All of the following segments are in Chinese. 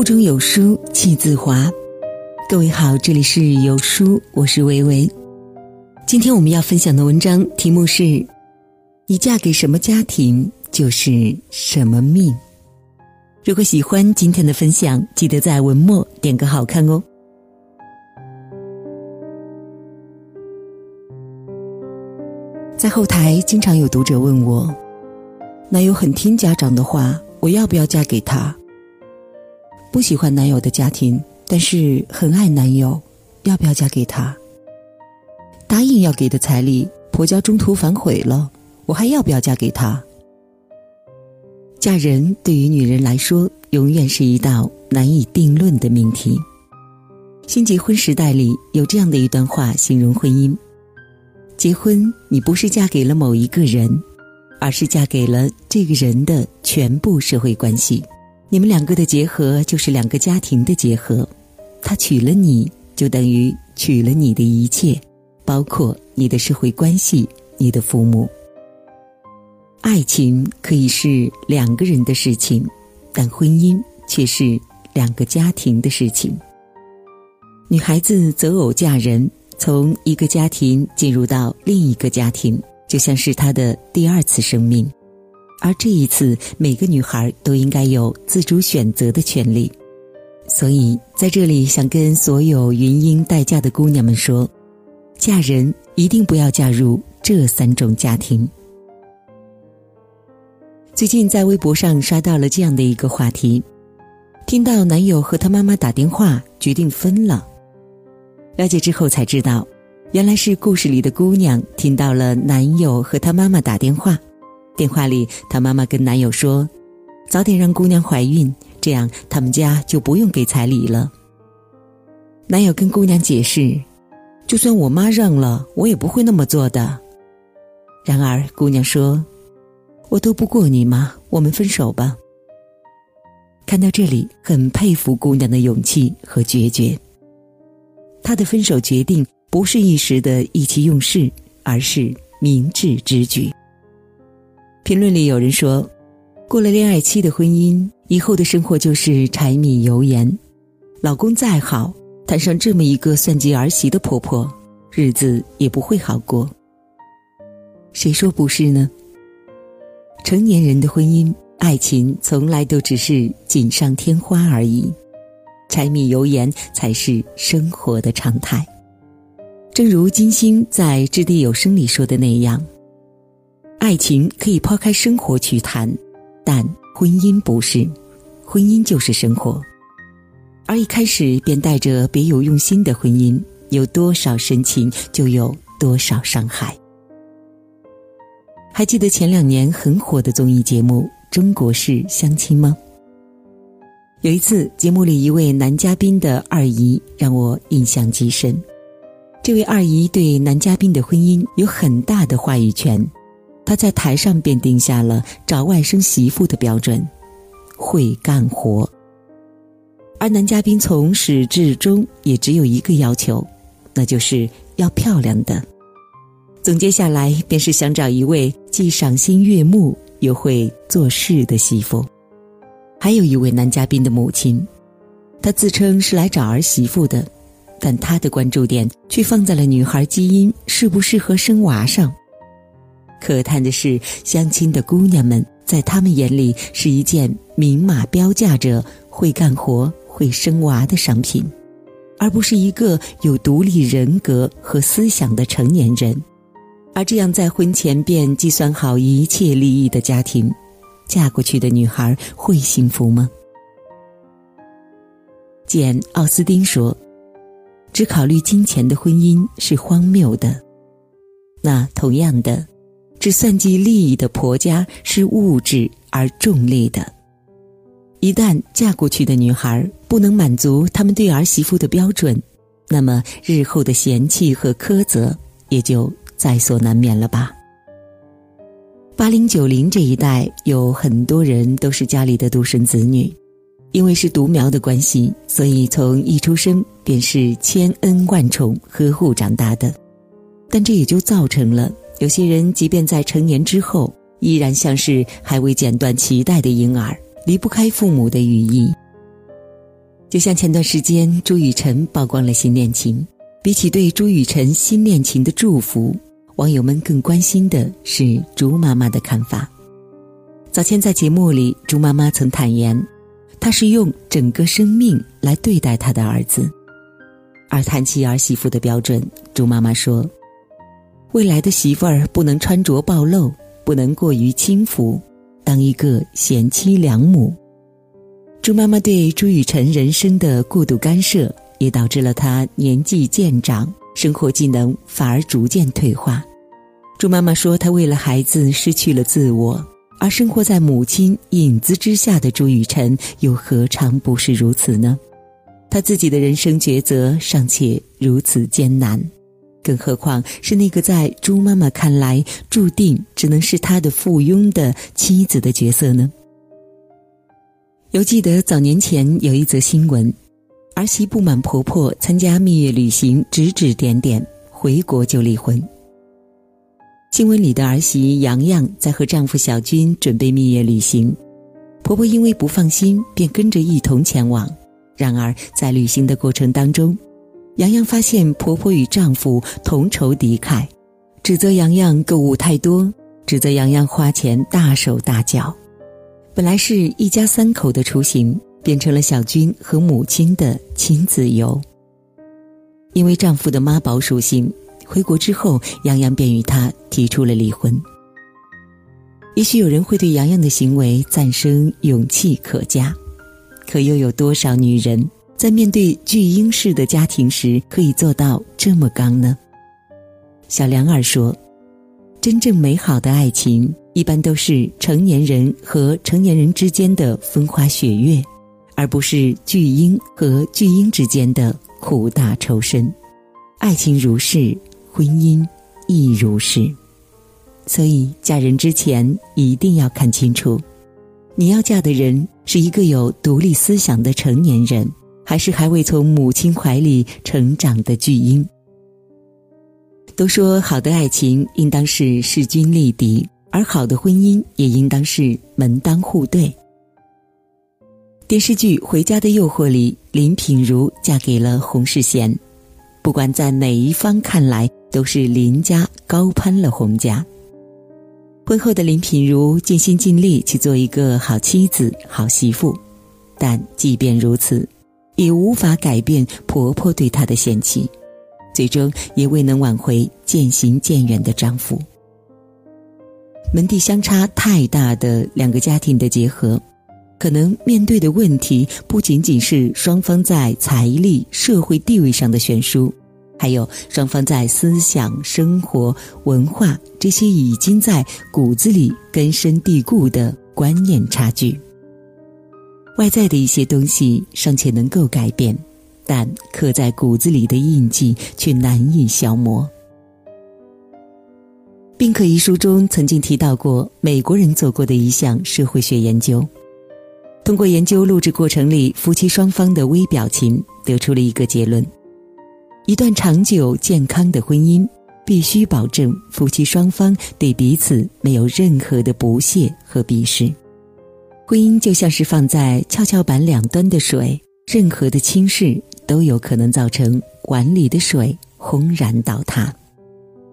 腹中有书气自华。各位好，这里是有书，我是维维。今天我们要分享的文章题目是：你嫁给什么家庭，就是什么命。如果喜欢今天的分享，记得在文末点个好看哦。在后台经常有读者问我，男友很听家长的话，我要不要嫁给他？不喜欢男友的家庭，但是很爱男友，要不要嫁给他？答应要给的彩礼，婆家中途反悔了，我还要不要嫁给他？嫁人对于女人来说，永远是一道难以定论的命题。新结婚时代里有这样的一段话形容婚姻：结婚，你不是嫁给了某一个人，而是嫁给了这个人的全部社会关系。你们两个的结合就是两个家庭的结合，他娶了你就等于娶了你的一切，包括你的社会关系、你的父母。爱情可以是两个人的事情，但婚姻却是两个家庭的事情。女孩子择偶嫁人，从一个家庭进入到另一个家庭，就像是她的第二次生命。而这一次，每个女孩都应该有自主选择的权利。所以，在这里想跟所有云英待嫁的姑娘们说：嫁人一定不要嫁入这三种家庭。最近在微博上刷到了这样的一个话题：听到男友和他妈妈打电话，决定分了。了解之后才知道，原来是故事里的姑娘听到了男友和他妈妈打电话。电话里，她妈妈跟男友说：“早点让姑娘怀孕，这样他们家就不用给彩礼了。”男友跟姑娘解释：“就算我妈让了，我也不会那么做的。”然而，姑娘说：“我斗不过你妈，我们分手吧。”看到这里，很佩服姑娘的勇气和决绝。她的分手决定不是一时的意气用事，而是明智之举。评论里有人说：“过了恋爱期的婚姻，以后的生活就是柴米油盐。老公再好，摊上这么一个算计儿媳的婆婆，日子也不会好过。”谁说不是呢？成年人的婚姻，爱情从来都只是锦上添花而已，柴米油盐才是生活的常态。正如金星在《掷地有声》里说的那样。爱情可以抛开生活去谈，但婚姻不是，婚姻就是生活。而一开始便带着别有用心的婚姻，有多少深情，就有多少伤害。还记得前两年很火的综艺节目《中国式相亲》吗？有一次节目里一位男嘉宾的二姨让我印象极深，这位二姨对男嘉宾的婚姻有很大的话语权。他在台上便定下了找外甥媳妇的标准，会干活。而男嘉宾从始至终也只有一个要求，那就是要漂亮的。总结下来，便是想找一位既赏心悦目又会做事的媳妇。还有一位男嘉宾的母亲，她自称是来找儿媳妇的，但她的关注点却放在了女孩基因适不适合生娃上。可叹的是，相亲的姑娘们在他们眼里是一件明码标价着会干活、会生娃的商品，而不是一个有独立人格和思想的成年人。而这样在婚前便计算好一切利益的家庭，嫁过去的女孩会幸福吗？简·奥斯汀说：“只考虑金钱的婚姻是荒谬的。”那同样的。只算计利益的婆家是物质而重利的。一旦嫁过去的女孩不能满足他们对儿媳妇的标准，那么日后的嫌弃和苛责也就在所难免了吧。八零九零这一代有很多人都是家里的独生子女，因为是独苗的关系，所以从一出生便是千恩万宠呵护长大的，但这也就造成了。有些人即便在成年之后，依然像是还未剪断脐带的婴儿，离不开父母的羽翼。就像前段时间朱雨辰曝光了新恋情，比起对朱雨辰新恋情的祝福，网友们更关心的是朱妈妈的看法。早前在节目里，朱妈妈曾坦言，她是用整个生命来对待她的儿子。而谈起儿媳妇的标准，朱妈妈说：“未来的媳妇儿不能穿着暴露，不能过于轻浮，当一个贤妻良母。”朱妈妈对朱雨辰人生的过度干涉，也导致了他年纪渐长，生活技能反而逐渐退化。朱妈妈说：“她为了孩子失去了自我。”而生活在母亲影子之下的朱雨辰，又何尝不是如此呢？他自己的人生抉择尚且如此艰难，更何况是那个在猪妈妈看来注定只能是他的附庸的妻子的角色呢？犹记得早年前有一则新闻，儿媳不满婆婆参加蜜月旅行指指点点，回国就离婚。新闻里的儿媳洋洋在和丈夫小军准备蜜月旅行，婆婆因为不放心，便跟着一同前往。然而在旅行的过程当中，杨洋发现婆婆与丈夫同仇敌忾，指责杨洋购物太多，指责杨洋花钱大手大脚。本来是一家三口的出行，变成了小军和母亲的亲子游。因为丈夫的妈宝属性。回国之后，杨洋便与他提出了离婚。也许有人会对杨洋的行为赞声勇气可嘉，可又有多少女人在面对巨婴式的家庭时可以做到这么刚呢？小梁儿说：“真正美好的爱情，一般都是成年人和成年人之间的风花雪月，而不是巨婴和巨婴之间的苦大仇深。爱情如是。”婚姻亦如是，所以嫁人之前一定要看清楚，你要嫁的人是一个有独立思想的成年人，还是还未从母亲怀里成长的巨婴。都说好的爱情应当是势均力敌，而好的婚姻也应当是门当户对。电视剧《回家的诱惑》里，林品如嫁给了洪世贤，不管在哪一方看来。都是林家高攀了洪家。婚后的林品如尽心尽力去做一个好妻子、好媳妇，但即便如此，也无法改变婆婆对她的嫌弃，最终也未能挽回渐行渐远的丈夫。门第相差太大的两个家庭的结合，可能面对的问题不仅仅是双方在财力、社会地位上的悬殊。还有双方在思想、生活、文化这些已经在骨子里根深蒂固的观念差距。外在的一些东西尚且能够改变，但刻在骨子里的印记却难以消磨。《宾客》一书中曾经提到过美国人做过的一项社会学研究，通过研究录制过程里夫妻双方的微表情，得出了一个结论。一段长久健康的婚姻，必须保证夫妻双方对彼此没有任何的不屑和鄙视。婚姻就像是放在跷跷板两端的水，任何的轻视都有可能造成碗里的水轰然倒塌。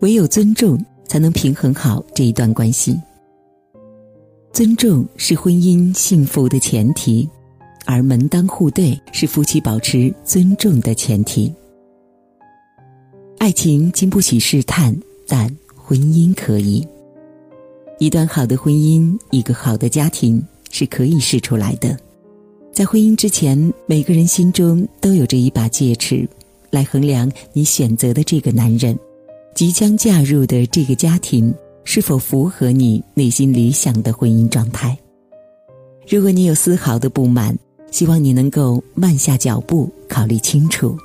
唯有尊重，才能平衡好这一段关系。尊重是婚姻幸福的前提，而门当户对是夫妻保持尊重的前提。爱情经不起试探，但婚姻可以。一段好的婚姻，一个好的家庭是可以试出来的。在婚姻之前，每个人心中都有着一把戒尺，来衡量你选择的这个男人，即将嫁入的这个家庭是否符合你内心理想的婚姻状态。如果你有丝毫的不满，希望你能够慢下脚步，考虑清楚，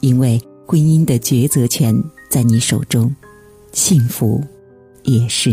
因为。婚姻的抉择权在你手中，幸福也是。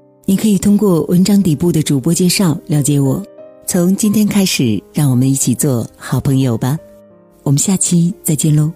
你可以通过文章底部的主播介绍了解我。从今天开始，让我们一起做好朋友吧。我们下期再见喽。